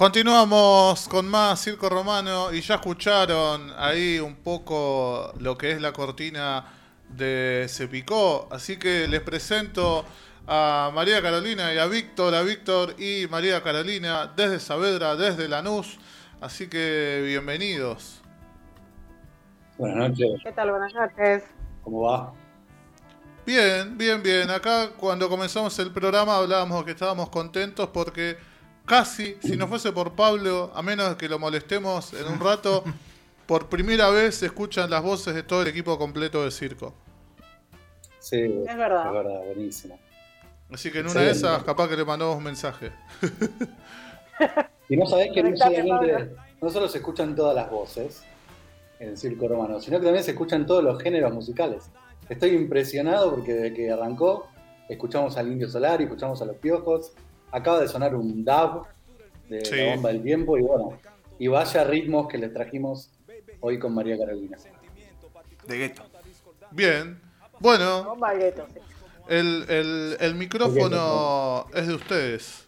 Continuamos con más Circo Romano y ya escucharon ahí un poco lo que es la cortina de Se Picó, así que les presento a María Carolina y a Víctor, a Víctor y María Carolina desde Saavedra, desde Lanús, así que bienvenidos. Buenas noches. ¿Qué tal? Buenas noches. ¿Cómo va? Bien, bien, bien. Acá cuando comenzamos el programa hablábamos que estábamos contentos porque casi, si no fuese por Pablo, a menos que lo molestemos en un rato, por primera vez se escuchan las voces de todo el equipo completo de circo. Sí, Es verdad. Es verdad, buenísimo. Así que en una de esas, capaz que le mandamos un mensaje. Y no sabés que no solamente, no solo se escuchan todas las voces en el circo romano, sino que también se escuchan todos los géneros musicales. Estoy impresionado porque desde que arrancó escuchamos al Indio Solar y escuchamos a los Piojos. Acaba de sonar un dub de Sí. la bomba del tiempo y bueno, y vaya ritmos que les trajimos hoy con María Carolina. De gueto. Bien. Bueno, Bomba gueto, sí. el, el- el micrófono es de ustedes.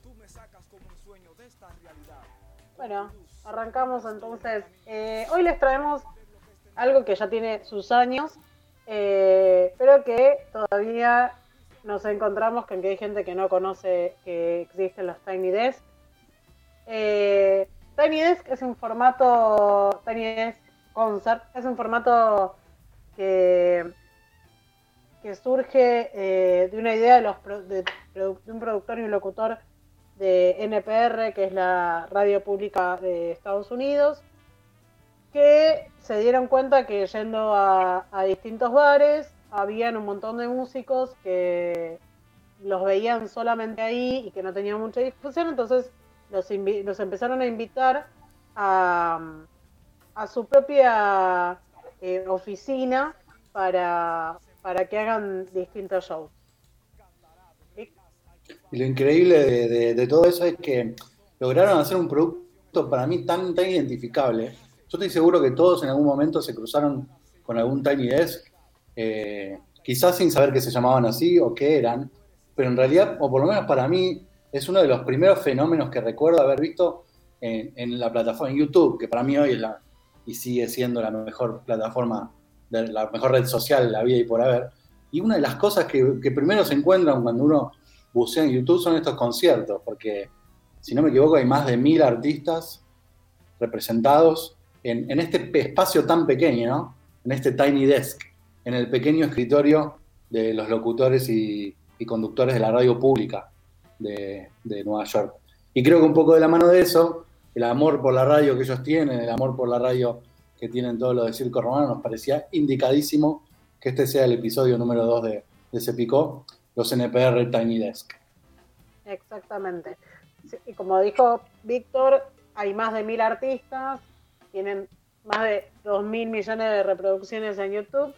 Bueno, arrancamos entonces. Eh, hoy les traemos algo que ya tiene sus años, eh, pero que todavía nos encontramos con que hay gente que no conoce que existen los Tiny Desk. Eh, Tiny Desk es un formato, Tiny Desk Concert, es un formato que, que surge eh, de una idea de, los, un productor y un locutor de NPR, que es la radio pública de Estados Unidos, que se dieron cuenta que yendo a, a distintos bares habían un montón de músicos que los veían solamente ahí y que no tenían mucha difusión, entonces los, los empezaron a invitar a, a su propia eh, oficina para, para que hagan distintos shows. Y lo increíble de, de- de todo eso es que lograron hacer un producto para mí tan, tan identificable. Yo estoy seguro que todos en algún momento se cruzaron con algún Tiny Desk, eh, quizás sin saber que se llamaban así o qué eran, pero en realidad, o por lo menos para mí, es uno de los primeros fenómenos que recuerdo haber visto en, en la plataforma, en YouTube, que para mí hoy es la, y sigue siendo la mejor plataforma, de la mejor red social de la vida y por haber. Y una de las cosas que, que primero se encuentran cuando uno bucea en YouTube son estos conciertos, porque si no me equivoco hay más de mil artistas representados en, en este espacio tan pequeño, ¿no? en este tiny desk, en el pequeño escritorio de los locutores y, conductores de la radio pública de, Nueva York. Y creo que un poco de la mano de eso, el amor por la radio que ellos tienen, el amor por la radio que tienen todos los de Circo Romano, nos parecía indicadísimo que este sea el episodio número 2 de, de Se Picó, los NPR Tiny Desk. Exactamente. Y como dijo Víctor, hay más de mil artistas, tienen más de dos mil millones de reproducciones en YouTube,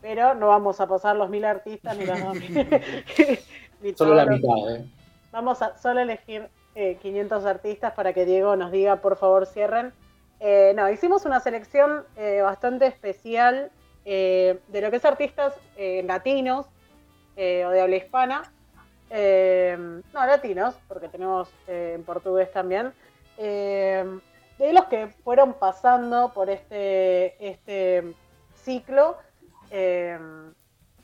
pero no vamos a pasar los mil artistas ni los dos mil. ni Solo la mitad, ¿eh? Vamos a solo elegir eh, 500 artistas para que Diego nos diga, por favor, cierren. Eh, no, hicimos una selección eh, bastante especial eh, de lo que es artistas latinos o de habla hispana. No, latinos, porque tenemos en portugués también. De los que fueron pasando por este, este ciclo. Eh,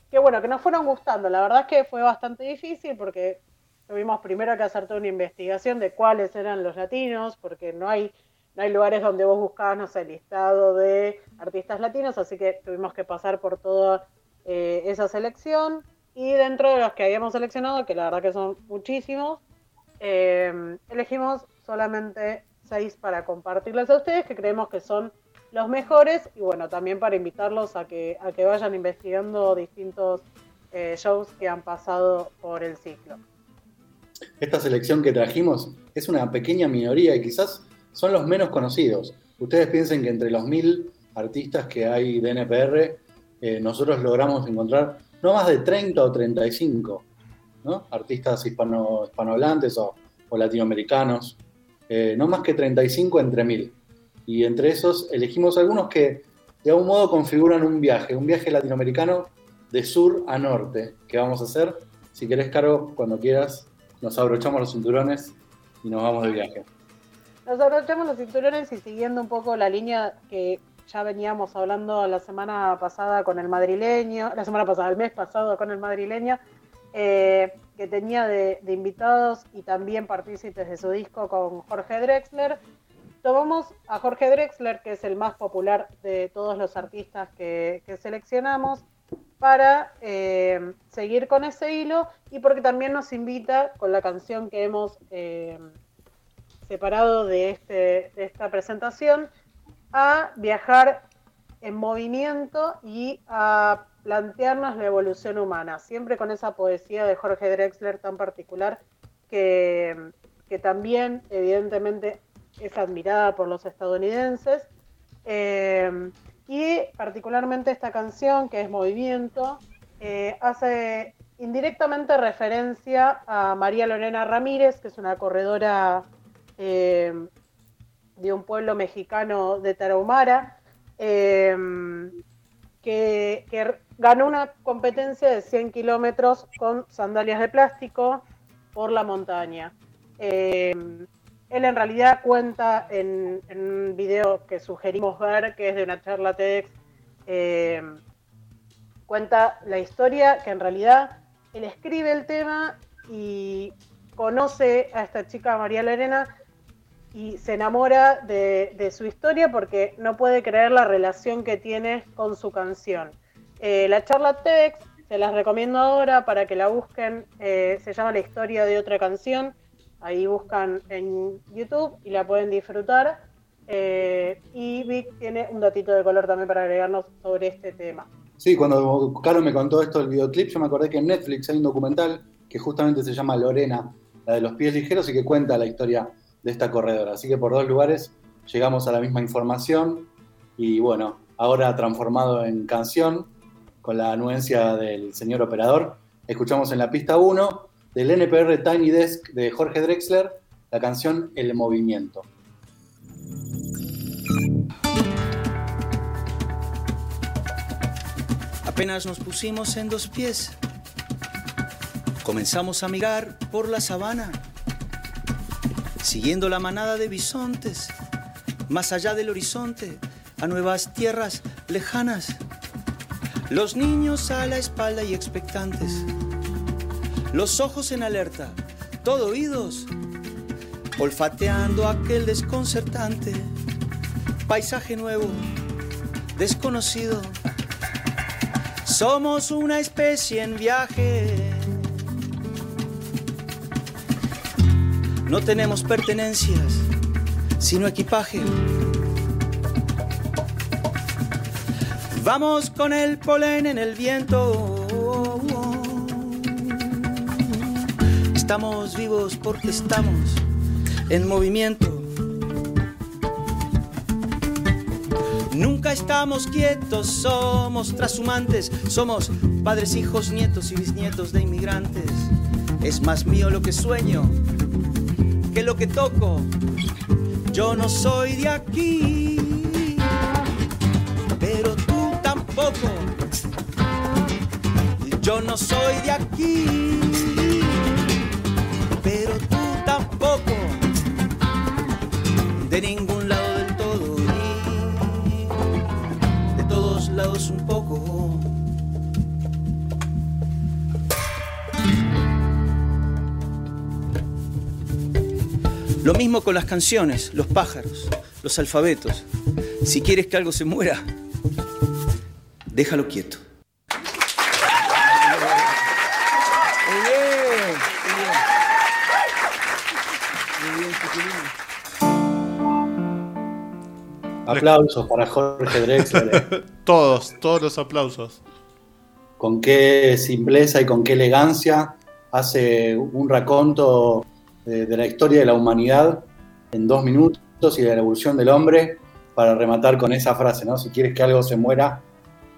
que bueno, que nos fueron gustando. La verdad es que fue bastante difícil porque tuvimos primero que hacer toda una investigación de cuáles eran los latinos, porque no hay, no hay lugares donde vos buscabas, no sé, listado de artistas latinos, así que tuvimos que pasar por toda eh, esa selección. Y dentro de los que habíamos seleccionado, que la verdad que son muchísimos, eh, elegimos solamente seis para compartirles a ustedes, que creemos que son los mejores, y bueno, también para invitarlos a que, a que vayan investigando distintos eh, shows que han pasado por el ciclo. Esta selección que trajimos es una pequeña minoría y quizás son los menos conocidos. Ustedes piensen que entre los mil artistas que hay de NPR, eh, nosotros logramos encontrar no más de 30 o 35 ¿no? artistas hispano, hispanohablantes o, o latinoamericanos, eh, no más que 35 entre mil. Y entre esos elegimos algunos que de algún modo configuran un viaje, un viaje latinoamericano de sur a norte que vamos a hacer. Si querés, Caro, cuando quieras, nos abrochamos los cinturones y nos vamos de viaje. nos abrochamos los cinturones y siguiendo un poco la línea que ya veníamos hablando la semana pasada con el madrileño, la semana pasada, el mes pasado con el madrileño, eh, que tenía de, invitados y también partícipes de su disco con Jorge Drexler. Tomamos a Jorge Drexler, que es el más popular de todos los artistas que, seleccionamos, para eh, seguir con ese hilo y porque también nos invita con la canción que hemos eh, separado de, este, de esta presentación a viajar en movimiento y a plantearnos la evolución humana, siempre con esa poesía de Jorge Drexler tan particular que, también evidentemente es admirada por los estadounidenses. Eh, y particularmente esta canción, que es Movimiento, eh, hace indirectamente referencia a María Lorena Ramírez, que es una corredora eh, de un pueblo mexicano de Tarahumara, em, que, ganó una competencia de 100 kilómetros con sandalias de plástico por la montaña. Él en realidad cuenta en, un video que sugerimos ver, que es de una charla TEDx, em, cuenta la historia que en realidad él escribe el tema y conoce a esta chica María Lorena y se enamora de, su historia porque no puede creer la relación que tiene con su canción. Eh, la charla TEDx se las recomiendo ahora para que la busquen, eh, se llama La historia de otra canción, ahí buscan en YouTube y la pueden disfrutar. Eh, y Vic tiene un datito de color también para agregarnos sobre este tema. Sí, cuando Caro me contó esto del videoclip, yo me acordé que en Netflix hay un documental que justamente se llama Lorena, la de los pies ligeros, y que cuenta la historia de esta corredora. Así que por dos lugares llegamos a la misma información y bueno, ahora transformado en canción con la anuencia del señor operador, escuchamos en la pista 1 del NPR Tiny Desk de Jorge Drexler la canción El Movimiento. Apenas nos pusimos en dos pies, comenzamos a mirar por la sabana siguiendo la manada de bisontes, más allá del horizonte, a nuevas tierras lejanas. Los niños a la espalda y expectantes, los ojos en alerta, todo oídos, olfateando aquel desconcertante paisaje nuevo, desconocido. Somos una especie en viaje No tenemos pertenencias, sino equipaje. Vamos con el polen en el viento. Estamos vivos porque estamos en movimiento. Nunca estamos quietos, somos trashumantes, somos padres, hijos, nietos y bisnietos de inmigrantes. Es más mío lo que sueño que lo que toco. Yo no soy de aquí, pero tú tampoco. Yo no soy de aquí, mismo con las canciones, los pájaros, los alfabetos. Si quieres que algo se muera, déjalo quieto. Aplausos para Jorge Drexler. todos, todos los aplausos. Con qué simpleza y con qué elegancia hace un raconto de, la historia de la humanidad en dos minutos y de la evolución del hombre para rematar con esa frase, ¿no? Si quieres que algo se muera,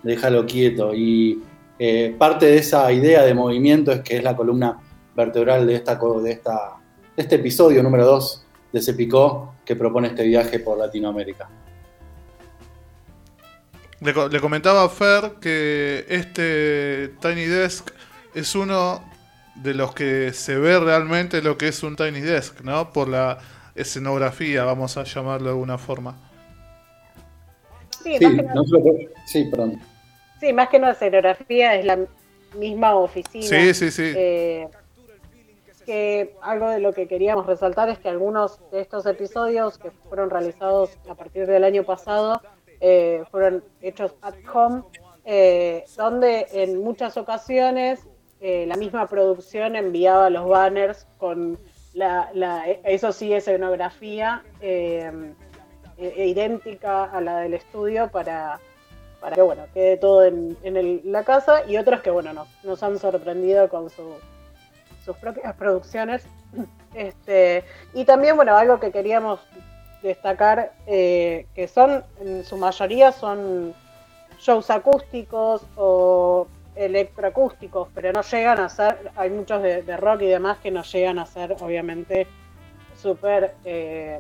déjalo quieto. Y eh, parte de esa idea de movimiento es que es la columna vertebral de, esta, de, esta, este episodio número 2 de Cepicó que propone este viaje por Latinoamérica. Le, le, comentaba a Fer que este Tiny Desk es uno de los que se ve realmente lo que es un Tiny Desk, ¿no? Por la escenografía, vamos a llamarlo de alguna forma. Sí, más que no, sí, perdón. Sí, más que no escenografía, es la misma oficina. Sí, sí, sí. Eh, que algo de lo que queríamos resaltar es que algunos de estos episodios que fueron realizados a partir del año pasado eh, fueron hechos at home, eh, donde en muchas ocasiones la misma producción enviaba los banners con la, eso sí, escenografía idéntica a la del estudio para para que bueno, quede todo en, la casa y otros que bueno, nos, han sorprendido con sus propias producciones. Este, y también, bueno, algo que queríamos destacar, eh, que son, en su mayoría son shows acústicos o electroacústicos, pero no llegan a ser, hay muchos de, rock y demás que no llegan a ser, obviamente, súper... Eh,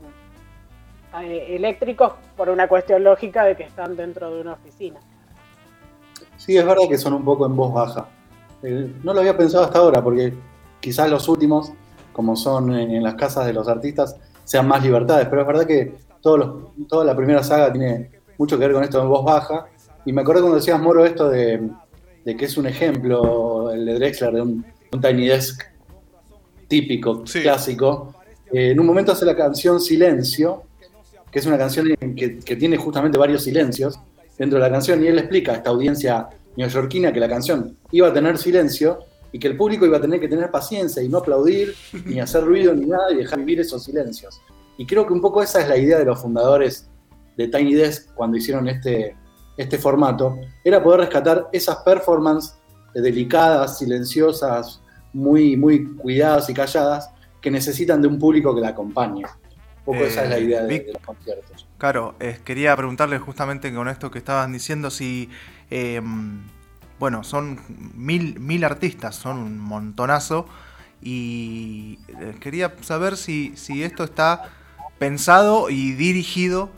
eh, eléctricos por una cuestión lógica de que están dentro de una oficina. Sí, es verdad que son un poco en voz baja. Eh, no lo había pensado hasta ahora, porque quizás los últimos, como son en, las casas de los artistas, sean más libertades, pero es verdad que toda la primera saga tiene mucho que ver con esto en voz baja. Y me acordé cuando decías, Moro, esto de, que es un ejemplo, el de Drexler, de un, Tiny Desk típico, clásico. Eh, en un momento hace la canción Silencio, que es una canción que, tiene justamente varios silencios dentro de la canción, y él explica a esta audiencia neoyorquina que la canción iba a tener silencio y que el público iba a tener que tener paciencia y no aplaudir, ni hacer ruido, ni nada, y dejar vivir esos silencios. Y creo que un poco esa es la idea de los fundadores de Tiny Desk cuando hicieron este, este formato, era poder rescatar esas performances delicadas, silenciosas, muy, muy cuidadas y calladas, que necesitan de un público que la acompañe poco esa es la eh, idea de, los conciertos. Claro, quería preguntarle justamente con esto que estabas diciendo si, bueno, son mil, mil artistas, son un montonazo, y eh, quería saber si, si esto está pensado y dirigido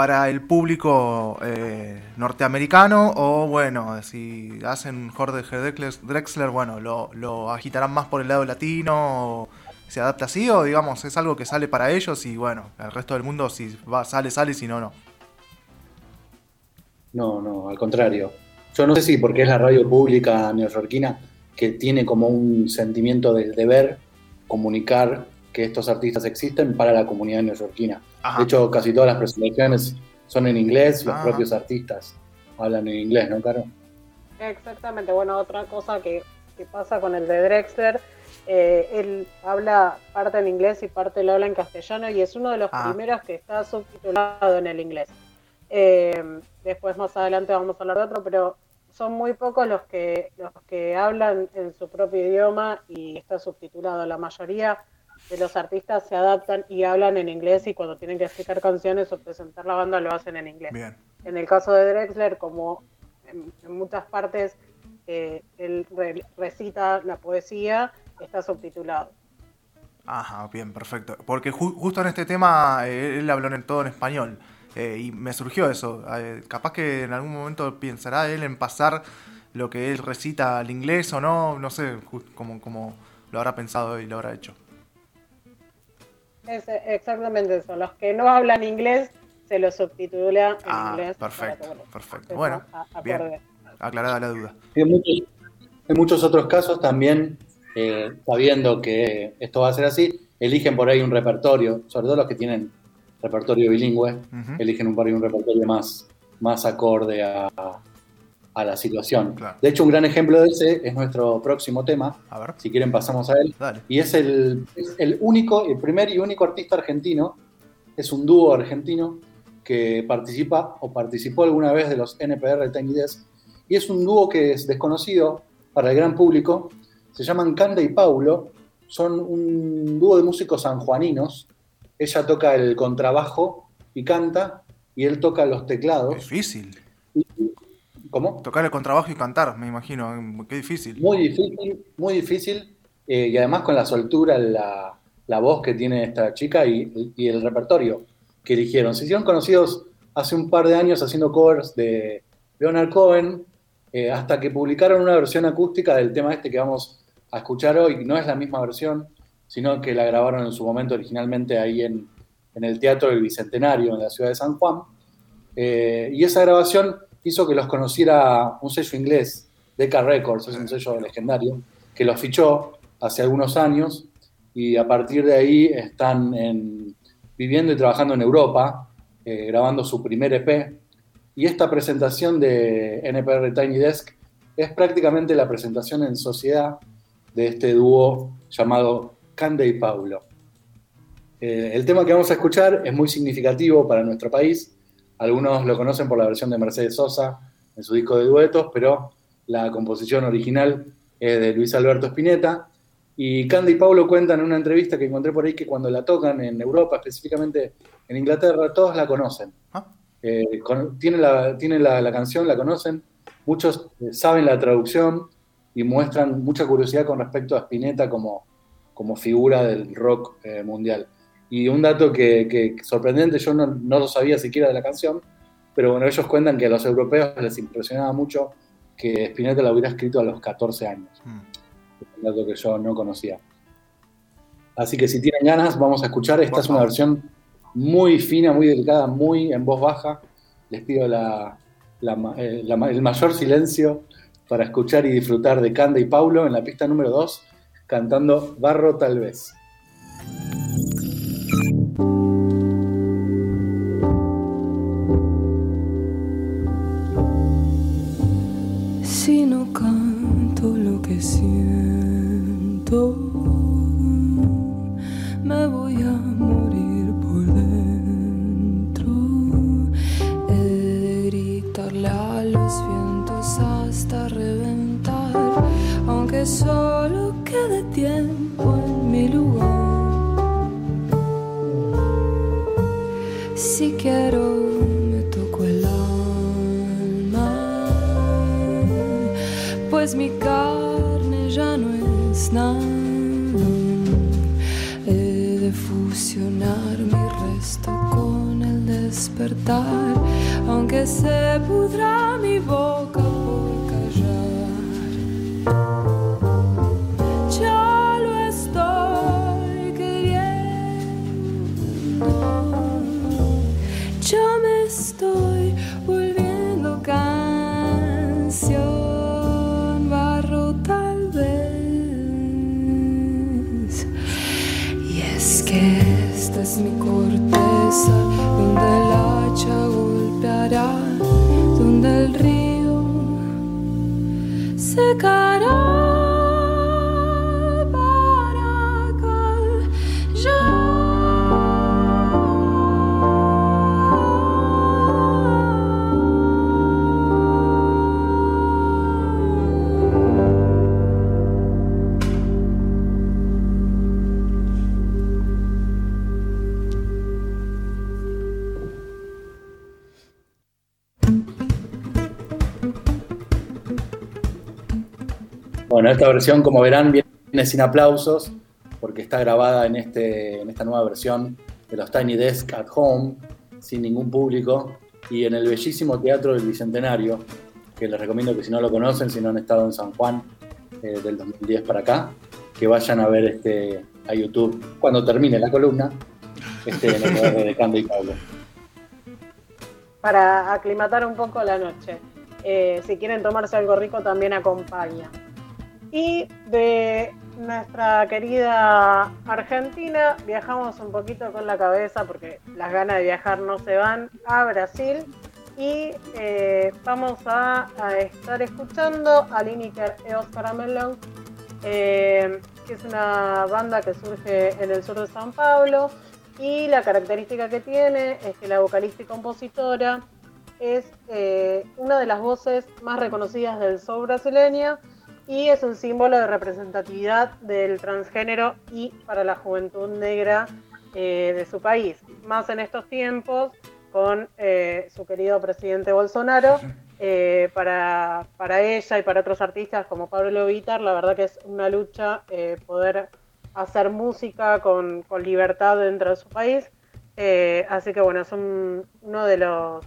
para el público eh, norteamericano o bueno, si hacen Jorge Drexler, bueno, lo, agitarán más por el lado latino se adapta así o digamos es algo que sale para ellos y bueno, el resto del mundo si va, sale, sale, si no, no? No, no, al contrario. Yo no sé si porque es la radio pública neoyorquina que tiene como un sentimiento del deber comunicar que estos artistas existen para la comunidad neoyorquina. De hecho, casi todas las presentaciones son en inglés, los ah. propios artistas hablan en inglés, ¿no, Caro? Exactamente. Bueno, otra cosa que, que pasa con el de Drexler eh, él habla parte en inglés y parte lo habla en castellano y es uno de los ah. primeros que está subtitulado en el inglés. Eh, después más adelante vamos a hablar de otro, pero son muy pocos los que los que hablan en su propio idioma y está subtitulado. La mayoría de los artistas se adaptan y hablan en inglés y cuando tienen que explicar canciones o presentar la banda lo hacen en inglés. En el caso de Drexler, como en, muchas partes eh, él recita la poesía, está subtitulado. Ajá, bien, perfecto. Porque justo en este tema eh, él habló en todo en español. Eh, y me surgió eso. Eh, capaz que en algún momento pensará él en pasar lo que él recita al inglés o no. No sé cómo, lo habrá pensado y lo habrá hecho. Es exactamente eso. Los que no hablan inglés se lo subtitula en ah, inglés. Perfecto, perfecto. Bueno, bien. Aclarada la duda. en muchos otros casos también eh, sabiendo que esto va a ser así, eligen por ahí un repertorio, sobre todo los que tienen repertorio bilingüe, eligen por ahí un repertorio más, más acorde a, la situación. De hecho, un gran ejemplo de ese es nuestro próximo tema. Si quieren, pasamos a él. Y es el, el único, el primer y único artista argentino, es un dúo argentino que participa o participó alguna vez de los NPR Tiny Desk. Y es un dúo que es desconocido para el gran público, se llaman Canda y Paulo, son un dúo de músicos sanjuaninos. Ella toca el contrabajo y canta, y él toca los teclados. Difícil. ¿Cómo? Tocar el contrabajo y cantar, me imagino. Qué difícil. Muy difícil, muy difícil. Eh, y además con la soltura, la, voz que tiene esta chica y, el repertorio que eligieron. Se hicieron conocidos hace un par de años haciendo covers de Leonard Cohen, eh, hasta que publicaron una versión acústica del tema este que vamos a escuchar hoy. No es la misma versión, sino que la grabaron en su momento originalmente ahí en, el Teatro del Bicentenario, en la ciudad de San Juan. Eh, y esa grabación hizo que los conociera un sello inglés, Decca Records, es un sello legendario, que los fichó hace algunos años y a partir de ahí están viviendo y trabajando en Europa, eh, grabando su primer EP. Y esta presentación de NPR Tiny Desk es prácticamente la presentación en sociedad de este dúo llamado Cande y Paulo. Eh, el tema que vamos a escuchar es muy significativo para nuestro país. Algunos lo conocen por la versión de Mercedes Sosa en su disco de duetos, pero la composición original es de Luis Alberto Spinetta. Y Cande y Paulo cuentan en una entrevista que encontré por ahí que cuando la tocan en Europa, específicamente en Inglaterra, todos la conocen. Ah. Eh, tienen tiene la canción, la conocen, muchos eh, saben la traducción y muestran mucha curiosidad con respecto a Spinetta como, como figura del rock eh, mundial. Y un dato que, sorprendente, yo no, lo sabía siquiera de la canción, pero bueno, ellos cuentan que a los europeos les impresionaba mucho que Spinetta la hubiera escrito a los 14 años. Mm. un dato que yo no conocía. Así que si tienen ganas, vamos a escuchar. Esta es una versión muy fina, muy delicada, muy en voz baja. Les pido la, eh, el mayor silencio para escuchar y disfrutar de Canda y Paulo en la pista número 2, cantando Barro tal vez. Siento, me voy a morir por dentro. He gritarle a los vientos hasta reventar, aunque solo quede tiempo en mi lugar. Si quiero pues mi carne ya no es nada. He de fusionar mi resto con el despertar, aunque se pudra mi boca por callar. Bueno, esta versión, como verán, viene sin aplausos, porque está grabada en, este, en esta nueva versión de los Tiny Desk at Home, sin ningún público, y en el bellísimo Teatro del Bicentenario, que les recomiendo que si no lo conocen, si no han estado en San Juan eh, del 2010 para acá, que vayan a ver este, a YouTube cuando termine la columna, este, de Cando y Pablo. Para aclimatar un poco la noche. Eh, si quieren tomarse algo rico, también acompaña. Y de nuestra querida Argentina viajamos un poquito con la cabeza porque las ganas de viajar no se van a Brasil. Y eh, vamos a, estar escuchando a Lineker e Oscar Melon, eh, que es una banda que surge en el sur de San Pablo. Y la característica que tiene es que la vocalista y compositora es eh, una de las voces más reconocidas del soul brasileño y es un símbolo de representatividad del transgénero y para la juventud negra eh, de su país. Más en estos tiempos con eh, su querido presidente Bolsonaro. eh, para, para ella y para otros artistas como Pablo Vitar, la verdad que es una lucha poder hacer música con, con libertad dentro de su país. Así que bueno, es un- uno de los,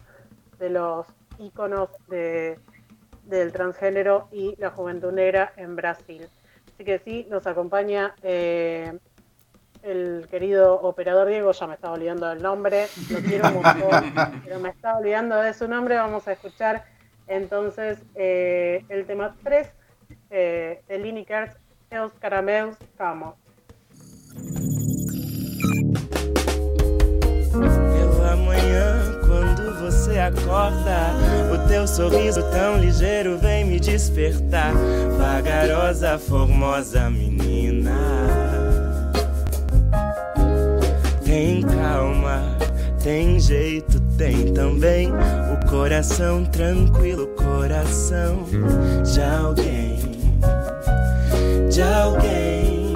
de los íconos de, del transgénero y la juventud negra en Brasil. Así que sí, nos acompaña eh, el querido operador Diego, ya me estaba olvidando del nombre, lo quiero montón, pero me estaba olvidando de su nombre, vamos a escuchar entonces eh, el tema 3 eh, de Lineker, Els Caramels Camo. Pela manhã, quando você acorda, o teu sorriso tão ligeiro vem me despertar. Vagarosa, formosa menina. Tem calma, tem jeito, tem também o coração tranquilo, coração de alguém, de alguém.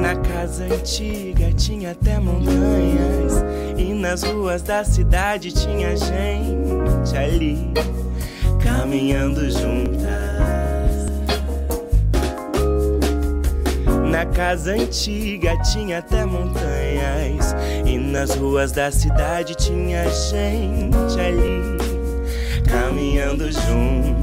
Na casa antiga tinha até montanhas e nas ruas da cidade tinha gente ali caminhando juntas. Na casa antiga tinha até montanhas e nas ruas da cidade tinha gente ali caminhando juntas.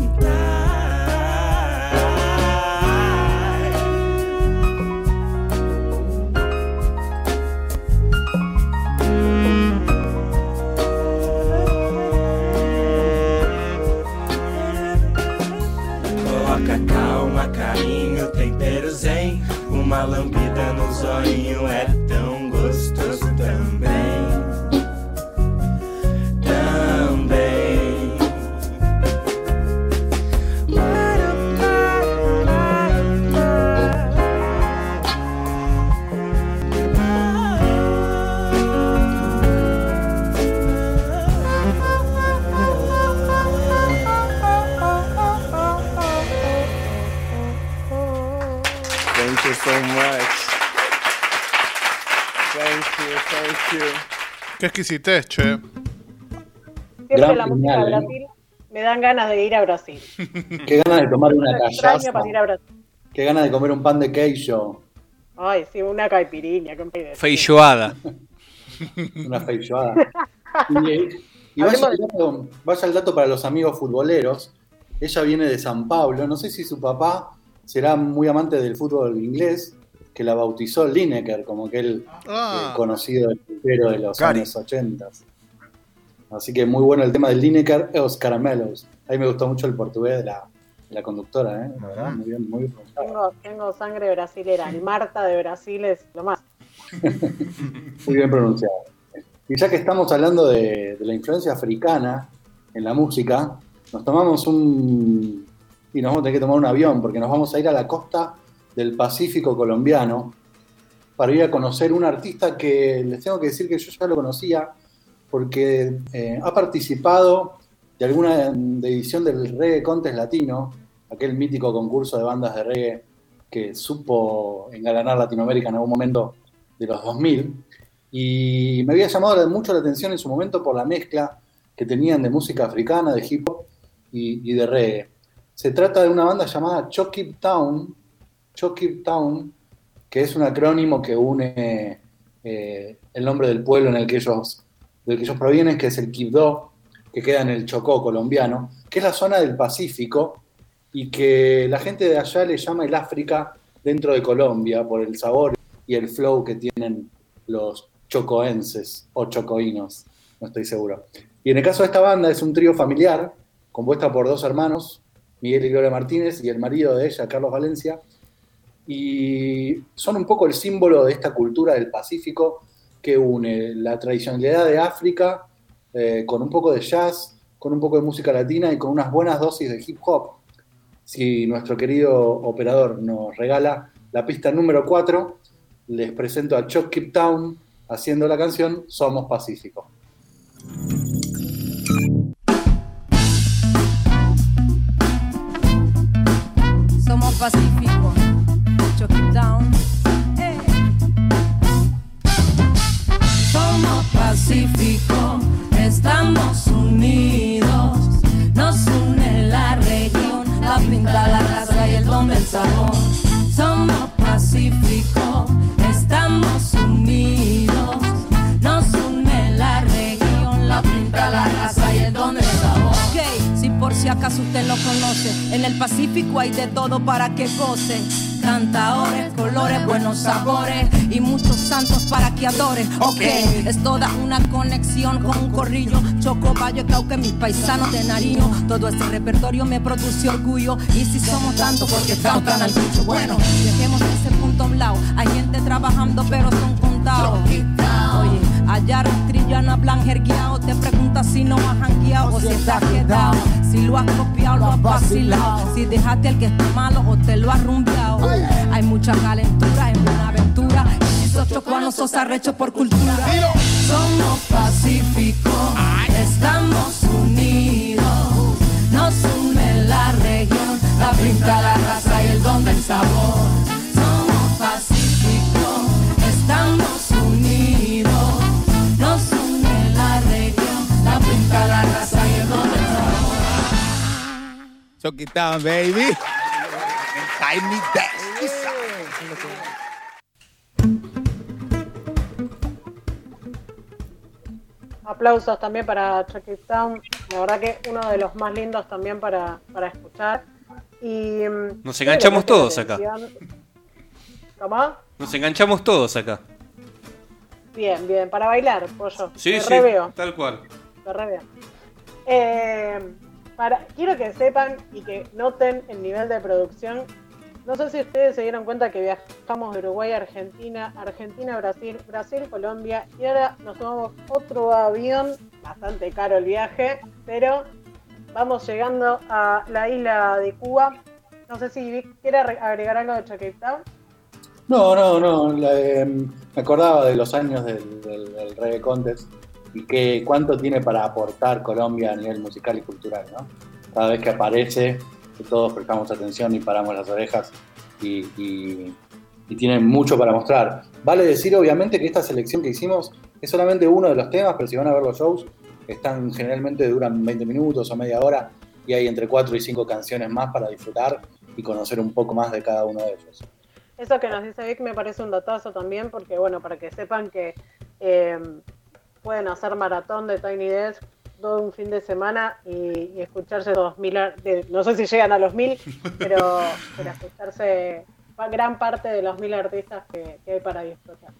Exquisitez, che. Siempre Gran la música de final, ¿eh? Brasil me dan ganas de ir a Brasil. Qué ganas de tomar una callaza. para ir a Brasil. Qué ganas de comer un pan de queijo. Ay, sí, una caipirinha. Feijoada. Una feijoada. Y, y vaya, el dato, vaya el dato para los amigos futboleros. Ella viene de San Pablo. No sé si su papá será muy amante del fútbol inglés, que la bautizó Lineker, como aquel Ah, eh, conocido pero de los años 80. Así que muy bueno el tema del Lineker e os caramelos. A mí me gustó mucho el portugués de la, de la conductora. ¿eh? La verdad, muy bien, muy bien pronunciado. Tengo, tengo sangre brasilera. El Marta de Brasil es lo más. Muy bien pronunciado. Y ya que estamos hablando de, de la influencia africana en la música, nos tomamos un. y nos vamos a tener que tomar un avión porque nos vamos a ir a la costa del Pacífico colombiano para ir a conocer un artista que les tengo que decir que yo ya lo conocía porque eh, ha participado de alguna edición del Reggae Contest Latino, aquel mítico concurso de bandas de reggae que supo engalanar Latinoamérica en algún momento de los 2000 y me había llamado mucho la atención en su momento por la mezcla que tenían de música africana, de hip hop y, de reggae. Se trata de una banda llamada Chokip Town, Chokip Town, que es un acrónimo que une eh, el nombre del pueblo en el que ellos, del que ellos provienen, que es el Quibdó, que queda en el Chocó colombiano, que es la zona del Pacífico y que la gente de allá le llama el África dentro de Colombia por el sabor y el flow que tienen los chocoenses o chocoínos, no estoy seguro. Y en el caso de esta banda es un trío familiar compuesta por dos hermanos, Miguel y Gloria Martínez, y el marido de ella, Carlos Valencia, y son un poco el símbolo de esta cultura del Pacífico que une la tradicionalidad de África eh, con un poco de jazz, con un poco de música latina y con unas buenas dosis de hip hop. Si nuestro querido operador nos regala la pista número 4, les presento a Chuck Keep Town haciendo la canción Somos Pacífico. Somos Pacífico, Somos Pacífico, estamos unidos. Nos une la región, la pinta, la raza y el don del sabor. Somos Pacífico, Si acaso usted lo conoce, en el Pacífico hay de todo para que goce. cantadores, colores, buenos sabores y muchos santos para que adores. Ok, es toda una conexión con un corrillo. Choco, Valle, Cauque, mis paisanos de Nariño. Todo este repertorio me produce orgullo. Y si somos tantos, porque cantan al bicho. Bueno, dejemos ese punto a un lado. Hay gente trabajando, pero son contados. Oye, allá Trillana, plan jergueado. Te preguntas si no has jangueado o si estás quedado. Si lo has copiado, lo has vacilado. Si dejaste el que está malo o te lo has rumbeado. Hay mucha calentura en una aventura. Y si sos chocuano, sos arrecho por cultura. Somos pacíficos, estamos unidos. Nos une la región, la pinta, la Chucky Town, baby. Tiny Desk. Aplausos también para Chucky Town. La verdad que uno de los más lindos también para, para escuchar. Y, mm, Nos enganchamos todos acá. ¿Cómo? Nos enganchamos todos acá. Bien, bien. Para bailar, pollo. Sí, Te sí, re veo. tal cual. Te re veo. Eh, para, quiero que sepan y que noten el nivel de producción. No sé si ustedes se dieron cuenta que viajamos de Uruguay a Argentina, Argentina, Brasil, Brasil, Colombia y ahora nos tomamos otro avión, bastante caro el viaje, pero vamos llegando a la isla de Cuba. No sé si Vic quiere agregar algo de Town. No, no, no. la, me acordaba de los años del, del, del Reggae Contest y que cuánto tiene para aportar Colombia a nivel musical y cultural, ¿no? Cada vez que aparece, todos prestamos atención y paramos las orejas y tienen mucho para mostrar. Vale decir, obviamente, que esta selección que hicimos es solamente uno de los temas, pero si van a ver los shows, están generalmente duran 20 minutos o media hora y hay entre 4 y 5 canciones más para disfrutar y conocer un poco más de cada uno de ellos. Eso que nos dice Vic me parece un datazo también, porque bueno, para que sepan que eh, pueden hacer maratón de Tiny Desk todo un fin de semana y, y escucharse dos mil, de- no sé si llegan a los mil, pero, pero escucharse gran parte de los mil artistas que, que hay para disfrutar.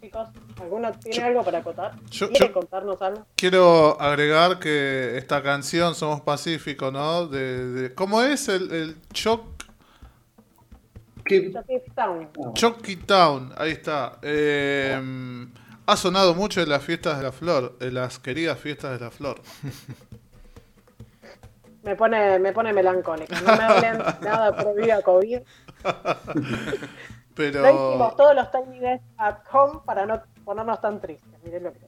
Chicos, ¿alguno tiene algo para acotar? yo- ¿Quiere yo- contarnos algo? Quiero agregar que esta canción, Somos Pacífico, ¿no? De, de- ¿Cómo es el, el Choc, Chucky Town. Chucky Town? Ahí está. Eh, ha sonado mucho en las fiestas de la flor, en las queridas fiestas de la flor. Me pone, me pone melancólica. No me hablen nada de prohibida COVID. Pero. No hicimos todos los Tiny at home para no ponernos tan tristes. Miren lo que.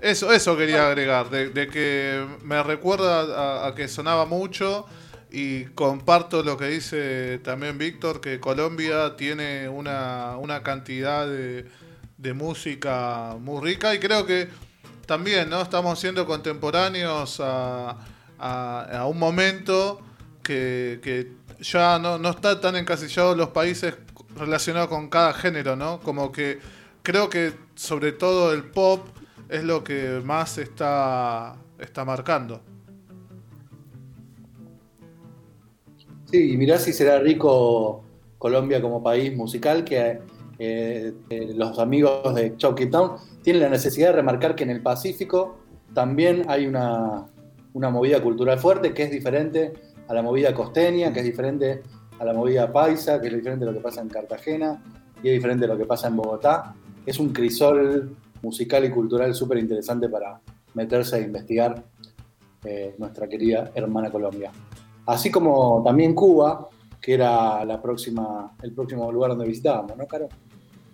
Eso, eso quería agregar, de, de que me recuerda a, a que sonaba mucho y comparto lo que dice también Víctor, que Colombia tiene una, una cantidad de, de música muy rica y creo que también no estamos siendo contemporáneos a, a- un momento que, que ya no, no está tan encasillados los países relacionados con cada género, ¿no? Como que creo que sobre todo el pop es lo que más está, está marcando. Sí, y mirá si será rico Colombia como país musical, que eh, eh, los amigos de Chucky Town tienen la necesidad de remarcar que en el Pacífico también hay una, una movida cultural fuerte que es diferente a la movida costeña, que es diferente a la movida paisa, que es diferente a lo que pasa en Cartagena y es diferente a lo que pasa en Bogotá. Es un crisol musical y cultural súper interesante para meterse a investigar eh, nuestra querida hermana Colombia. Así como también Cuba, que era la próxima, el próximo lugar donde visitábamos, ¿no, Caro?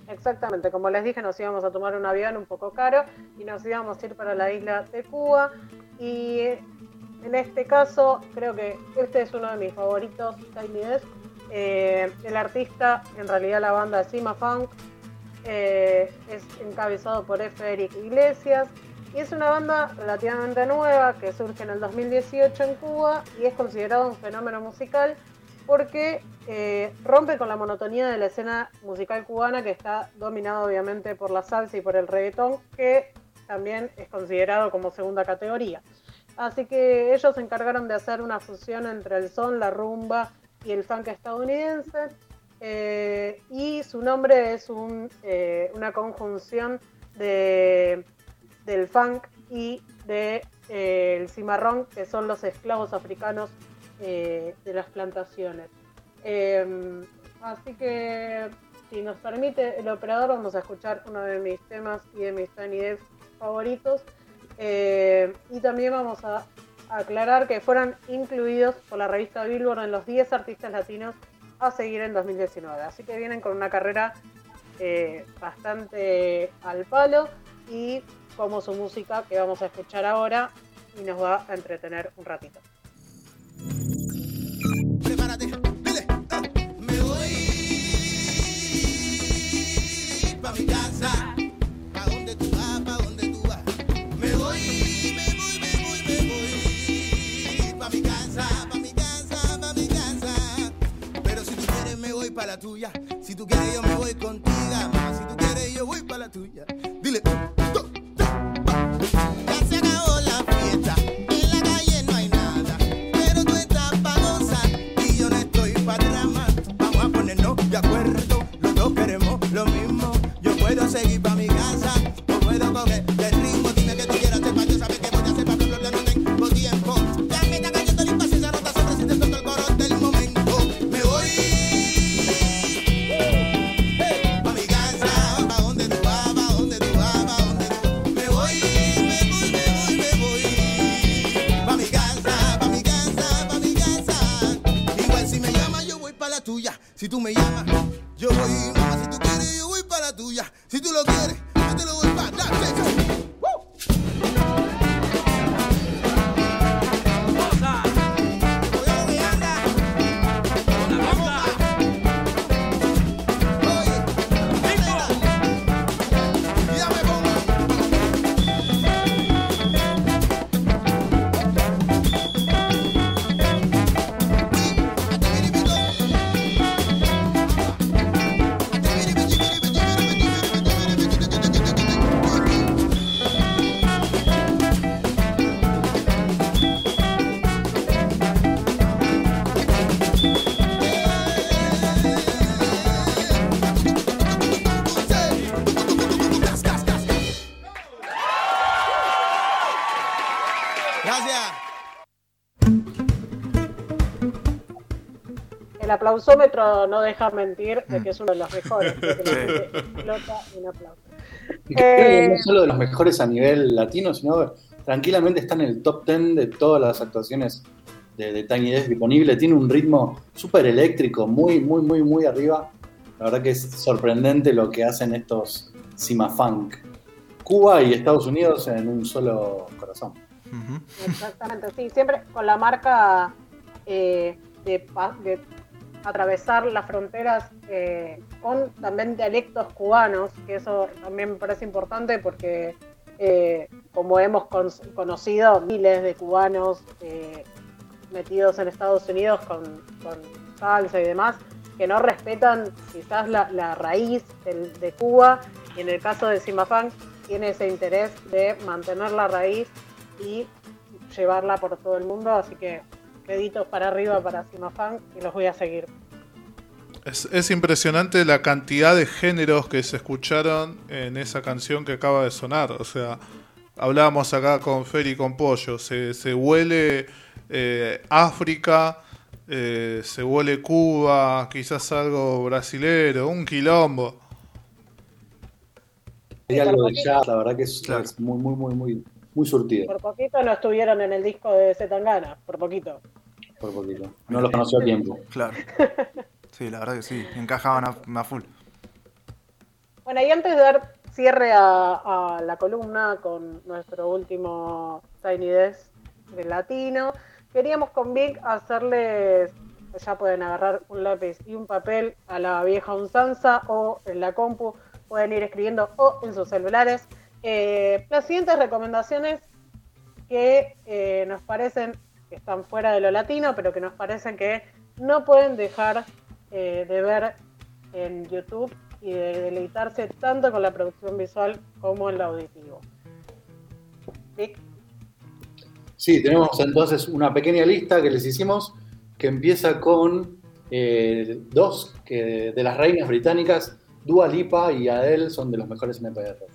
Exactamente, como les dije, nos íbamos a tomar un avión un poco caro y nos íbamos a ir para la isla de Cuba. Y en este caso, creo que este es uno de mis favoritos, Tiny Desk. Eh, el artista, en realidad la banda de Cima Funk, eh, es encabezado por F. Eric Iglesias y es una banda relativamente nueva que surge en el 2018 en Cuba y es considerado un fenómeno musical porque eh, rompe con la monotonía de la escena musical cubana que está dominada obviamente por la salsa y por el reggaetón, que también es considerado como segunda categoría. Así que ellos se encargaron de hacer una fusión entre el son, la rumba y el funk estadounidense. Eh, y su nombre es un, eh, una conjunción de, del funk y del de, el cimarrón, que son los esclavos africanos de las plantaciones. así que, si nos permite el operador, vamos a escuchar uno de mis temas y de mis Tiny favoritos. y también vamos a aclarar que fueron incluidos por la revista Billboard en los 10 artistas latinos a seguir en 2019. Así que vienen con una carrera eh, bastante al palo y como su música que vamos a escuchar ahora y nos va a entretener un ratito. Prepárate, ah, me voy mi casa. El aplausómetro no deja mentir de que es uno de los mejores. explota un aplauso. Eh, no solo de los mejores a nivel latino, sino tranquilamente está en el top 10 de todas las actuaciones de, de Tiny Desk disponible. Tiene un ritmo súper eléctrico, muy, muy, muy, muy arriba. La verdad que es sorprendente lo que hacen estos Cima Funk. Cuba y Estados Unidos en un solo corazón. Exactamente, sí, siempre con la marca eh, de atravesar las fronteras eh, con también dialectos cubanos, que eso también me parece importante porque eh, como hemos con- conocido miles de cubanos eh, metidos en Estados Unidos con, salsa y demás, que no respetan quizás la, la raíz del- de Cuba y en el caso de Simafán tiene ese interés de mantener la raíz y llevarla por todo el mundo, así que deditos para arriba para Simafán y los voy a seguir. Es, es impresionante la cantidad de géneros que se escucharon en esa canción que acaba de sonar. O sea, hablábamos acá con Fer y con Pollo. Se, se huele eh, África, eh, se huele Cuba, quizás algo brasilero, un quilombo. Hay algo de jazz, la verdad que es, es muy, muy, muy, muy, muy surtido, Por poquito no estuvieron en el disco de Zetangana, por poquito. por poquito. No los conoció a tiempo. Claro. Sí, la verdad que sí. Encajaban a, a full. Bueno, y antes de dar cierre a, a la columna con nuestro último Tiny Desk de latino, queríamos con Vic hacerles, ya pueden agarrar un lápiz y un papel a la vieja unsanza o en la compu, pueden ir escribiendo o en sus celulares. Eh, las siguientes recomendaciones que eh, nos parecen que están fuera de lo latino, pero que nos parecen que no pueden dejar eh, de ver en YouTube y de deleitarse tanto con la producción visual como en lo auditivo. Sí, tenemos entonces una pequeña lista que les hicimos que empieza con dos que de las reinas británicas, Dua Lipa y Adele, son de los mejores MPRs.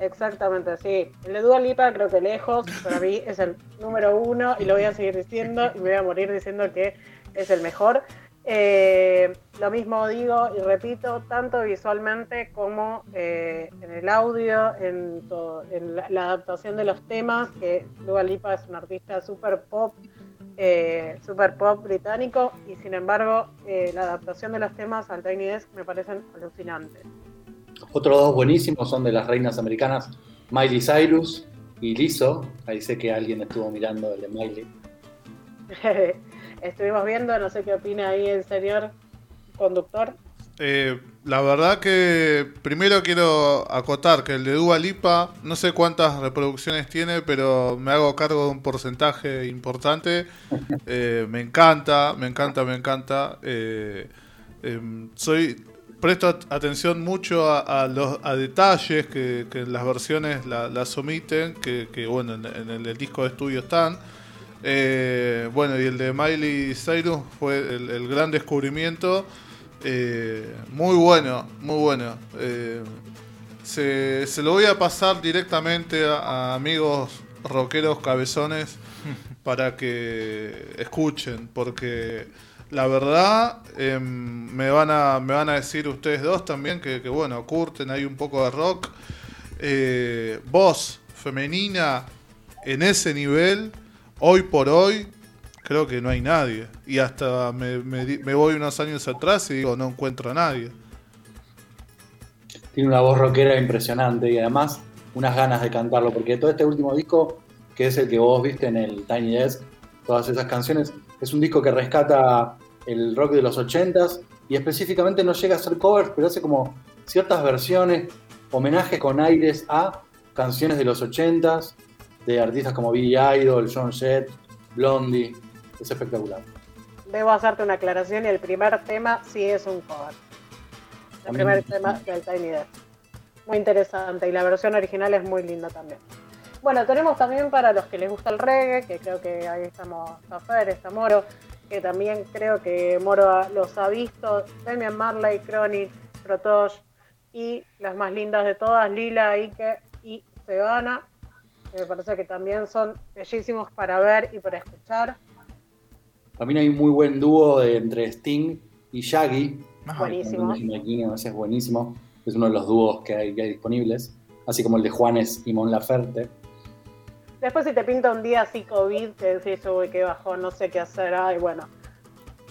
Exactamente, sí. El de Dua Lipa creo que lejos, para mí es el número uno y lo voy a seguir diciendo y me voy a morir diciendo que es el mejor. Eh, lo mismo digo y repito, tanto visualmente como eh, en el audio, en, la adaptación de los temas, que Dua Lipa es un artista super pop, eh, super pop británico y sin embargo eh, la adaptación de los temas al Tiny Desk me parecen alucinantes. Otros dos buenísimos son de las reinas americanas, Miley Cyrus y Lizzo. Ahí sé que alguien estuvo mirando el de Miley. Estuvimos viendo, no sé qué opina ahí el señor conductor. Eh, la verdad que primero quiero acotar que el de Dua Lipa, no sé cuántas reproducciones tiene, pero me hago cargo de un porcentaje importante. Eh, me encanta, me encanta, me encanta. Eh, em, soy presto at- atención mucho a, a los a detalles que, que en las versiones la- las omiten, que, que, bueno en, en el, disco de estudio están. Eh, bueno, y el de Miley Cyrus fue el, el gran descubrimiento. Eh, muy bueno, muy bueno. Eh, se, se lo voy a pasar directamente a, a amigos rockeros cabezones para que escuchen, porque la verdad em, me, van a, me van a decir ustedes dos también que, bueno, curten ahí un poco de rock. Eh, voz femenina en ese nivel, hoy por hoy, creo que no hay nadie. Y hasta me, me voy unos años atrás y digo, no encuentro a nadie. Tiene una voz rockera impresionante y además unas ganas de cantarlo, porque todo este último disco, que es el que vos viste en el Tiny Desk, todas esas canciones, es un disco que rescata el rock de los 80s y específicamente no llega a hacer covers, pero hace como ciertas versiones, homenajes con aires a canciones de los 80s, de artistas como Billy Idol, John Jett, Blondie. Es espectacular. Debo hacerte una aclaración y el primer tema sí es un cover. El primer me- tema del Tiny Desk. Muy interesante y la versión original es muy linda también. Bueno, tenemos también para los que les gusta el reggae, que creo que ahí estamos Zafer, está Moro, que también creo que Moro los ha visto, Damian Marley, Chronic, Protosh y las más lindas de todas, Lila, Ike y Sebana, que me parece que también son bellísimos para ver y para escuchar. También hay un muy buen dúo de- entre Sting y Shaggy. Buenísimo. Ese es buenísimo. Es uno de los dúos que hay, que hay disponibles. Así como el de Juanes y Mon Laferte. Después si te pinta un día así COVID, que decís, uy, qué bajón, no sé qué hacer, ay, bueno.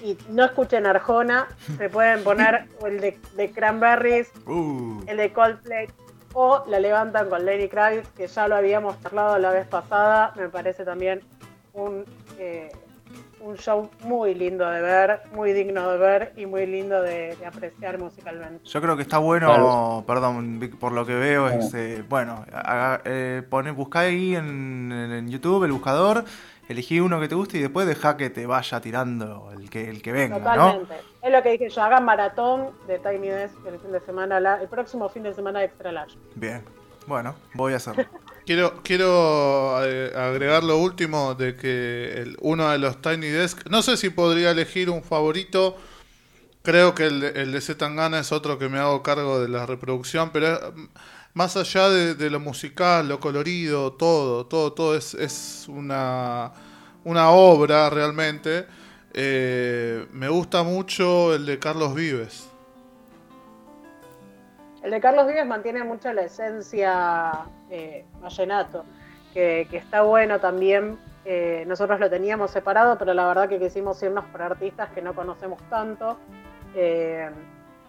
Y no escuchen Arjona, se pueden poner el de, de Cranberries, el de Coldplay, o la levantan con Lenny Kravitz, que ya lo habíamos charlado la vez pasada, me parece también un, eh, un show muy lindo de ver, muy digno de ver y muy lindo de, de apreciar musicalmente. Yo creo que está bueno, Claro. perdón, Vic, por lo que veo, es, eh, bueno, haga- eh, buscá ahí en, en- YouTube el buscador, elegí uno que te guste y después deja que te vaya tirando el que, el que venga, ¿no? Totalmente. Es lo que dije yo, hagan maratón de Tiny Desk el fin de semana, la- el próximo fin de semana de Extra Large. Bien, bueno, voy a hacerlo. Quiero, quiero eh, agregar lo último de que uno de los Tiny Desk, no sé si podría elegir un favorito, creo que el, de- Zetangana es otro que me hago cargo de la reproducción, pero eh, más allá de, de lo musical, lo colorido, todo, todo, todo es, es una, una obra realmente. Eh, me gusta mucho el de Carlos Vives. El de Carlos Vives mantiene mucho la esencia eh, vallenato, que, que está bueno también. Eh, nosotros lo teníamos separado, pero la verdad que quisimos irnos por artistas que no conocemos tanto eh,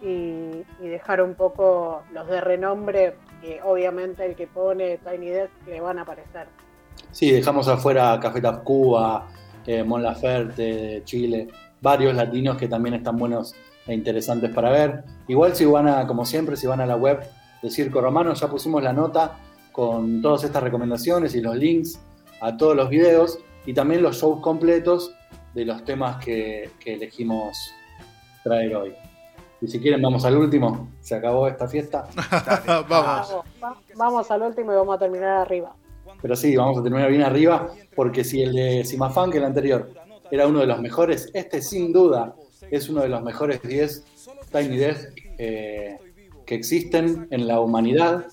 y, y dejar un poco los de renombre, que obviamente el que pone Tiny Desk le van a aparecer. Sí, dejamos afuera Café Cuba, eh, Mon Laferte Chile, varios latinos que también están buenos e interesantes para ver. Igual si van a, como siempre, si van a la web de Circo Romano, ya pusimos la nota con todas estas recomendaciones y los links a todos los videos y también los shows completos de los temas que, que elegimos traer hoy. Y si quieren, vamos al último. Se acabó esta fiesta. Vamos. Vamos, va- vamos al último y vamos a terminar arriba. Pero sí, vamos a terminar bien arriba, porque si el de Simafán, que el anterior, era uno de los mejores, este sin duda es uno de los mejores 10 Tiny Desk eh, que existen en la humanidad.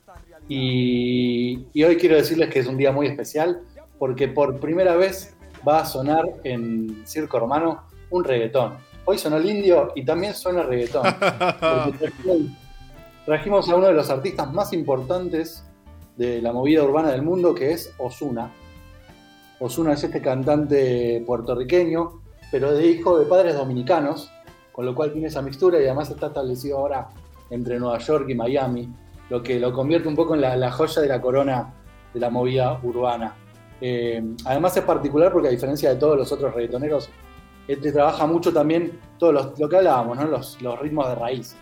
Y, y hoy quiero decirles que es un día muy especial porque por primera vez va a sonar en Circo Romano un reggaetón. Hoy sonó el indio y también suena reggaetón. Trajimos a uno de los artistas más importantes de la movida urbana del mundo, que es Osuna. Osuna es este cantante puertorriqueño, pero de hijo de padres dominicanos, con lo cual tiene esa mixtura y además está establecido ahora entre Nueva York y Miami, lo que lo convierte un poco en la, joya de la corona de la movida urbana. Eh, además es particular porque a diferencia de todos los otros reggaetoneros, este trabaja mucho también todo los- lo que hablábamos, los, ritmos de raíz.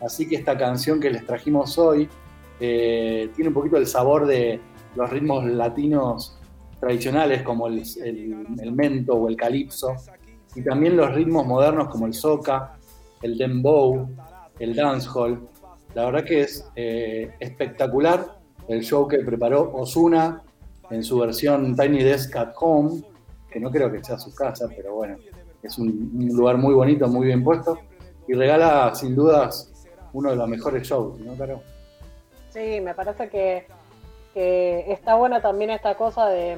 Así que esta canción que les trajimos hoy eh, tiene un poquito el sabor de los ritmos latinos tradicionales como el mento o el calipso, y también los ritmos modernos como el soca, el dembow, el dancehall. La verdad que es eh, espectacular el show que preparó Osuna en su versión Tiny Desk at Home, que no creo que sea su casa, pero bueno, es un, lugar muy bonito, muy bien puesto, y regala sin dudas uno de los mejores shows, ¿no, Caro? Sí, me parece que, que está buena también esta cosa de,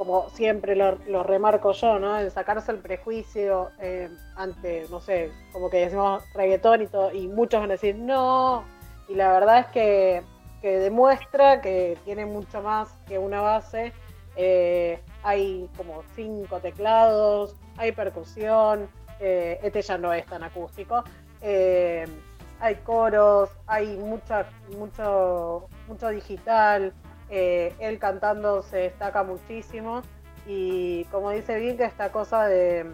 como siempre lo, lo remarco yo, ¿no? De sacarse el prejuicio eh, ante, no sé, como que decimos reggaetón y todo, y muchos van a decir no, y la verdad es que, que demuestra que tiene mucho más que una base. Eh, hay como cinco teclados, hay percusión, eh, este ya no es tan acústico. hay coros, hay mucha, mucho, mucho digital, eh, él cantando se destaca muchísimo y como dice bien que esta cosa de,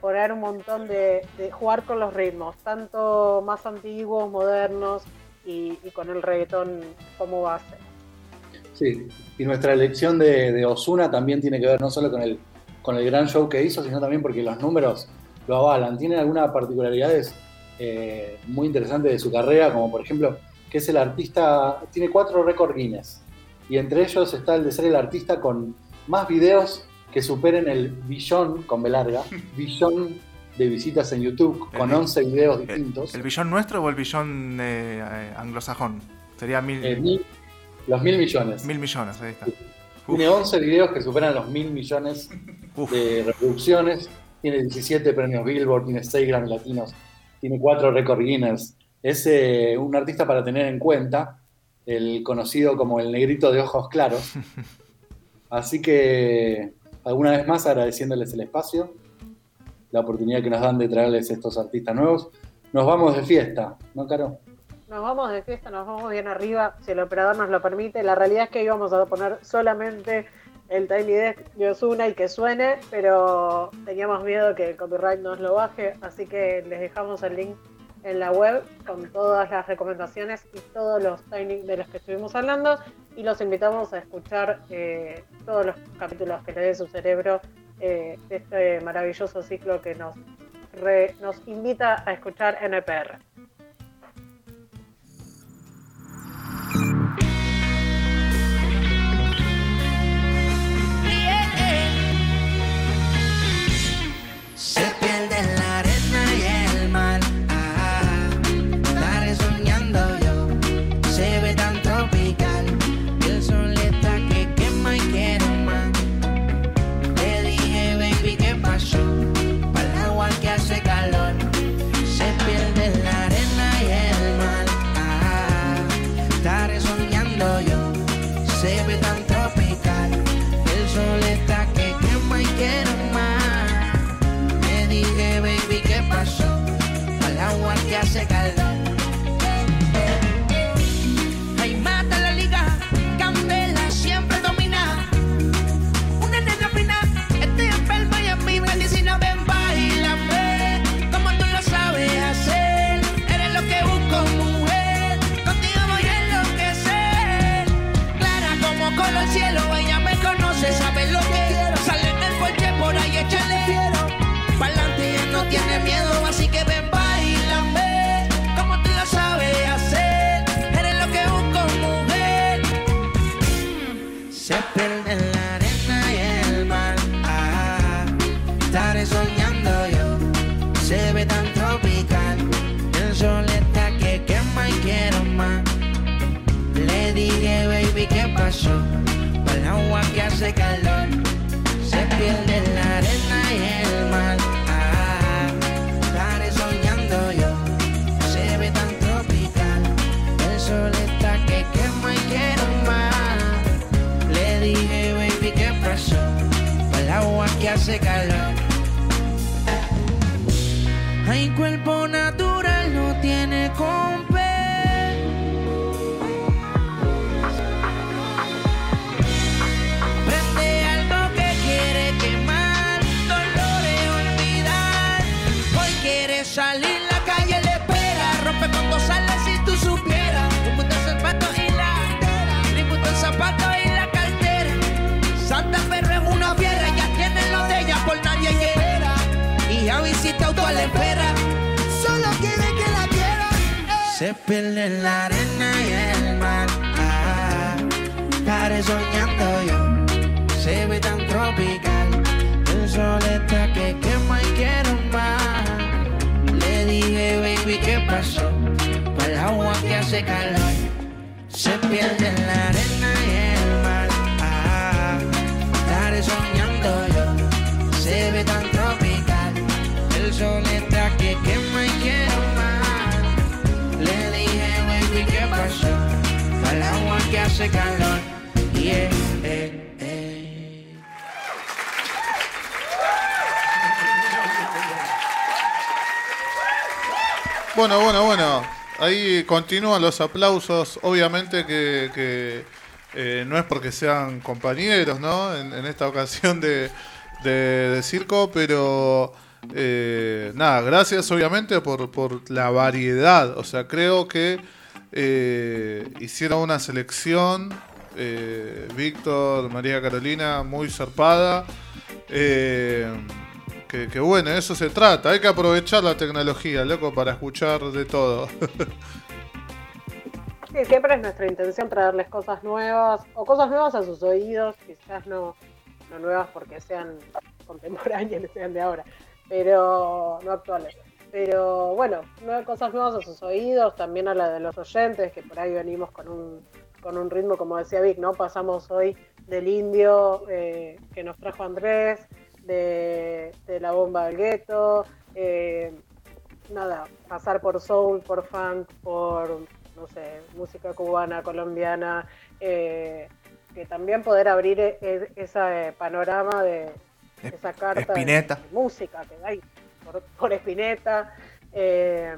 poner un montón de, jugar con los ritmos, tanto más antiguos, modernos y, con el reggaetón como base. Sí, y nuestra elección de, Osuna también tiene que ver no solo con el, con el gran show que hizo, sino también porque los números lo avalan. Tiene algunas particularidades eh, muy interesantes de su carrera, como por ejemplo que es el artista, tiene cuatro récord Guinness, y entre ellos está el de ser el artista con más videos que superen el billón, con B larga, billón de visitas en YouTube, con El- 11 videos distintos. ¿El billón nuestro o el billón eh, anglosajón? Sería mil, Eh, mil- los mil millones. mil millones, ahí está. Tiene 11 videos que superan los mil millones de reproducciones. Tiene 17 premios Billboard, tiene 6 Grammy Latinos, tiene 4 Record Guinness. Es eh, un artista para tener en cuenta, el conocido como el negrito de ojos claros. Así que, alguna vez más, agradeciéndoles el espacio, la oportunidad que nos dan de traerles estos artistas nuevos. Nos vamos de fiesta, ¿no, Caro? Nos vamos de fiesta, nos vamos bien arriba, si el operador nos lo permite. La realidad es que íbamos a poner solamente el Tiny Desk de Ozuna y que suene, pero teníamos miedo que el copyright nos lo baje, así que les dejamos el link en la web con todas las recomendaciones y todos los Tiny de los que estuvimos hablando y los invitamos a escuchar eh, todos los capítulos que le dé su cerebro eh, de este maravilloso ciclo que nos, nos invita a escuchar NPR. Se pierde cuerpo natural, no tiene compe. Prende algo que quiere quemar, dolores olvidar. Hoy quiere salir, la calle le espera. Rompe cuando sale si tú supieras. Un puto zapato y la cartera. Mi puto zapato y la cartera. Santa pero es una fiera, ya tiene lo de ella por nadie quiera. Y ya visita auto a la Se pierde en la arena y el mar. Ah, estaré soñando yo se ve tan tropical. El sol está que quema y quiero más. Le dije, baby, ¿qué pasó? Para el agua que hace calor. Se pierde en la arena calor. Eh, eh. Bueno, bueno, bueno. Ahí continúan los aplausos. Obviamente que, eh, no es porque sean compañeros, ¿no? En, esta ocasión de, circo, pero nada, gracias obviamente por la variedad. O sea, creo que eh, hicieron una selección, eh, Víctor, María Carolina, muy zarpada. Eh, que, que bueno, eso se trata. Hay que aprovechar la tecnología, loco, para escuchar de todo. Sí, siempre es nuestra intención traerles cosas nuevas o cosas nuevas a sus oídos, quizás no, no nuevas porque sean contemporáneas, sean de ahora, pero no actuales. Pero bueno, nueve cosas nuevas a sus oídos, también a la de los oyentes, que por ahí venimos con un, con un ritmo, como decía Vic, ¿no? Pasamos hoy del indio eh, que nos trajo Andrés, de, de la bomba del gueto, eh, nada, pasar por soul, por funk, por, no sé, música cubana, colombiana, eh, que también poder abrir e- e- ese panorama de esa carta de, música que hay por, por Spinetta. Eh,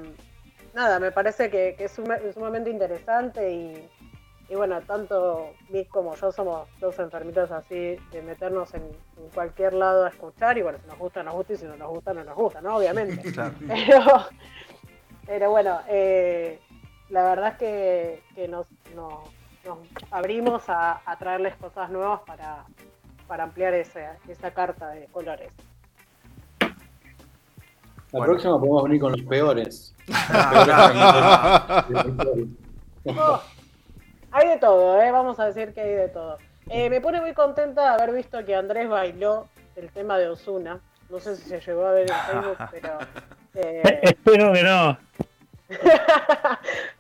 nada, me parece que, que es suma- sumamente interesante y, y bueno, tanto Vic como yo somos dos enfermitos así de meternos en, en cualquier lado a escuchar y bueno, si nos gusta, nos gusta y si no nos gusta, no nos gusta, ¿no? Obviamente. Claro. Pero, pero bueno, eh, la verdad es que, que nos, nos- nos abrimos a, a traerles cosas nuevas para, para ampliar esa, esa carta de colores. La próxima podemos venir con los peores. Oh, hay de todo, ¿eh? vamos a decir que hay de todo. Eh, me pone muy contenta de haber visto que Andrés bailó el tema de Osuna. No sé si se llegó a ver en Facebook, pero. eh, Espero que no.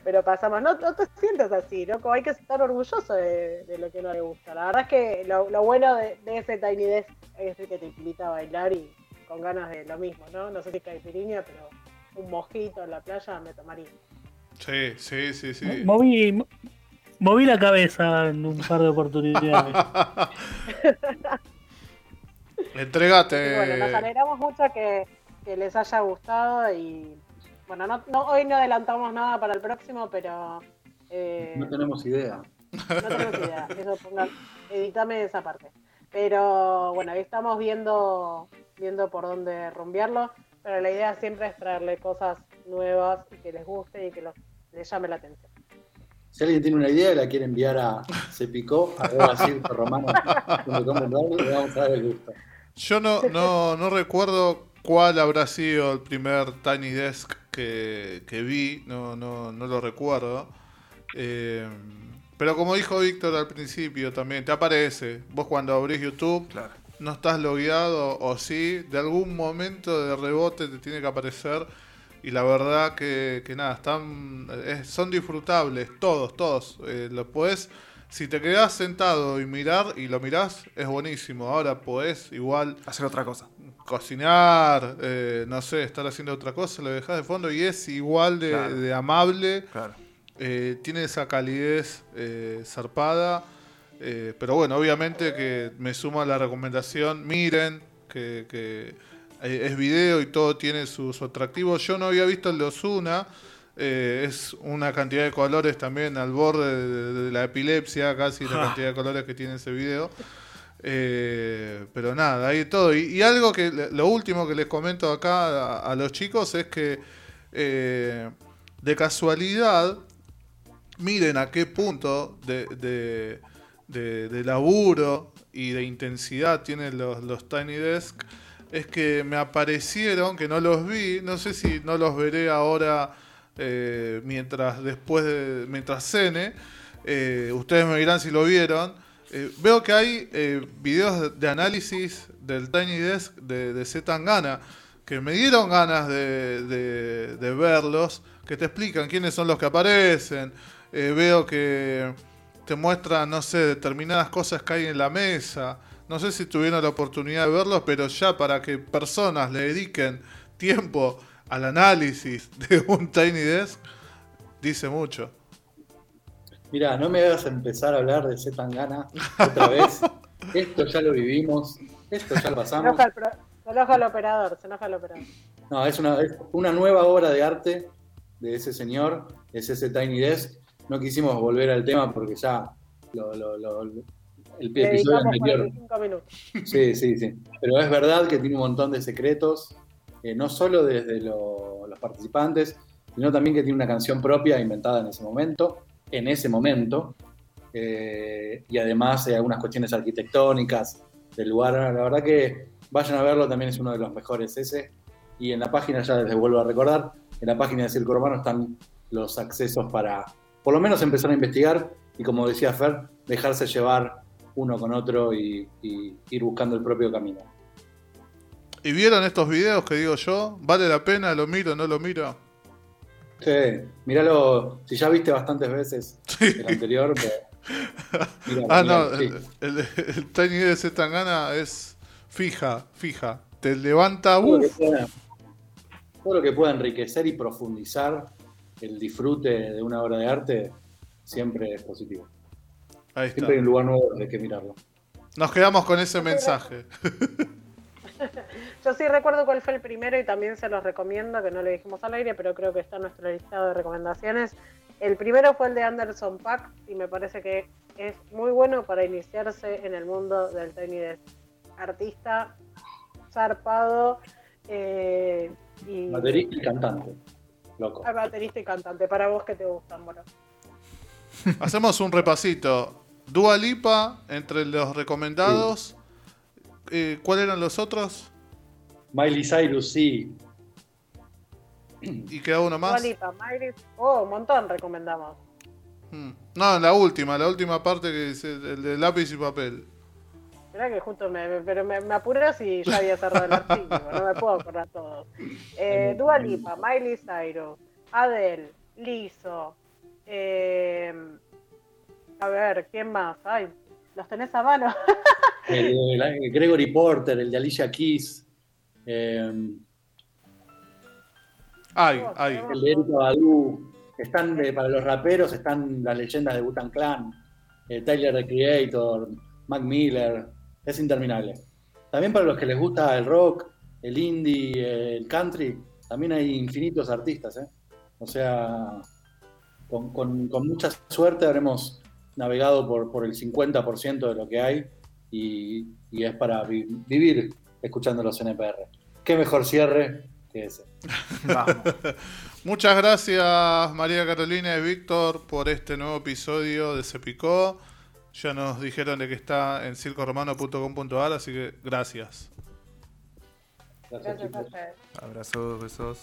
pero pasamos. No, no te sientas así, loco. Hay que estar orgulloso de, de lo que no le gusta. La verdad es que lo, lo bueno de, de ese Tiny Desk es el que te invita a bailar y con ganas de lo mismo, ¿no? No sé si caipirinha, pero un mojito en la playa me tomaría. Sí, sí, sí, sí. Moví, mo- moví la cabeza en un par de oportunidades. Entregate. Bueno, nos alegramos mucho que, que les haya gustado y bueno, no, no- hoy no adelantamos nada para el próximo, pero eh, No tenemos idea. no tenemos idea. Eso pongan, editame esa parte. Pero bueno, ahí estamos viendo, viendo por dónde rumbearlo, pero la idea siempre es traerle cosas nuevas y que les guste y que los, les llame la atención. Si alguien tiene una idea y la quiere enviar a Se Picó, a Circo Romano, le vamos a dar el gusto. Yo no, no, no recuerdo cuál habrá sido el primer Tiny Desk que, que vi, no, no, no lo recuerdo. Eh, pero como dijo Víctor al principio también, te aparece. Vos cuando abrís YouTube, no estás logueado o sí, de algún momento de rebote te tiene que aparecer y la verdad que, que nada, están, es- son disfrutables, todos, todos. Eh, lo podés, si te quedás sentado y mirar y lo mirás, es buenísimo. Ahora podés igual Hacer otra cosa. cocinar, eh, no sé, estar haciendo otra cosa, lo dejás de fondo y es igual de, Claro. de amable. Claro. Eh, tiene esa calidez eh, zarpada. Eh, pero bueno, obviamente que me sumo a la recomendación. Miren que, que, eh, es video y todo tiene su, su atractivo. Yo no había visto el de Ozuna. eh, es una cantidad de colores también al borde de, de la epilepsia, casi la cantidad de colores que tiene ese video. Eh, pero nada, hay de todo. Y, y algo que lo último que les comento acá a, a los chicos es que de casualidad miren a qué punto de, de, de- de laburo y de intensidad tienen los, los Tiny Desk. Es que me aparecieron, que no los vi, no sé si no los veré ahora eh, mientras después de, mientras cene. Eh, ustedes me dirán si lo vieron. Eh, veo que hay videos de, análisis del Tiny Desk de, de que me dieron ganas de, de- verlos, que te explican quiénes son los que aparecen. Veo que te muestran, no sé, determinadas cosas que hay en la mesa. No sé si tuvieron la oportunidad de verlos, pero ya para que personas le dediquen tiempo al análisis de un Tiny Desk, dice mucho. Mira, no me hagas empezar a hablar de Z Tangana otra vez. Esto ya lo vivimos, esto ya lo Se pasamos. enoja, el pro- se enoja el operador, se enoja el operador. No, es una, es una nueva obra de arte de ese señor, es ese Tiny Desk. No quisimos volver al tema porque ya lo- lo- lo- el episodio anterior 45 minutos. Sí, sí, sí. Pero es verdad que tiene un montón de secretos, eh, no solo desde lo- los participantes, sino también que tiene una canción propia inventada en ese momento, en ese momento, eh, y además eh, algunas cuestiones arquitectónicas del lugar. La verdad que vayan a verlo, también es uno de los mejores ese. Y en la página, ya les vuelvo a recordar, en la página de Circo Romano están los accesos para, por lo menos, empezar a investigar y, como decía Fer, dejarse llevar uno con otro y, y ir buscando el propio camino. ¿Y vieron estos videos que digo yo? ¿Vale la pena? ¿Lo miro? ¿No lo miro? Sí, míralo, si ya viste bastantes veces el anterior, pues, Ah, no, sí. el, el, el Tiny de Zetangana es fija, fija. Te levanta, todo, lo pueda, todo lo que pueda enriquecer y profundizar el disfrute de una obra de arte siempre es positivo. Ahí está. Siempre hay un lugar nuevo de que mirarlo. Nos quedamos con ese mensaje. Yo sí recuerdo cuál fue el primero y también se los recomiendo, que no lo dijimos al aire, pero creo que está en nuestro listado de recomendaciones. El primero fue el de Anderson Pack y me parece que es muy bueno para iniciarse en el mundo del Desk. Artista, zarpado eh, y Baterista y cantante. Loco. Baterista y cantante. Para vos que te gustan, bueno. Hacemos un repasito. Dua Lipa, entre los recomendados. Eh, ¿Cuáles eran los otros? Miley Cyrus, sí. ¿Y queda uno más? Dua Lipa, Miley- Oh, un montón recomendamos. Hmm. No, la última, la última parte que dice el de lápiz y papel. Mirá que justo me, me- pero me, me apuras y ya había cerrado el archivo, no me puedo acordar todo. Eh, Dua Lipa, Miley Cyrus, Adele, Lizzo, eh, a ver, ¿quién más? Ay, los tenés a mano. El, el- el Gregory Porter, el de Alicia Keys. eh, Ay, ay. El de Erika Badu. Están de- para los raperos están las leyendas de Butan Clan, eh, Tyler the Creator, Mac Miller. Es interminable. También para los que les gusta el rock, el indie, el country, también hay infinitos artistas. ¿eh? O sea, con, con- mucha suerte habremos navegado por, por el 50% de lo que hay y, y es para vi- vivir escuchando los NPR. Qué mejor cierre que ese. Muchas gracias María Carolina y Víctor por este nuevo episodio de Se Picó. Ya nos dijeron de que está en circoromano.com.ar, así que gracias. Gracias, Gracias a chicos. ustedes. Abrazos, besos.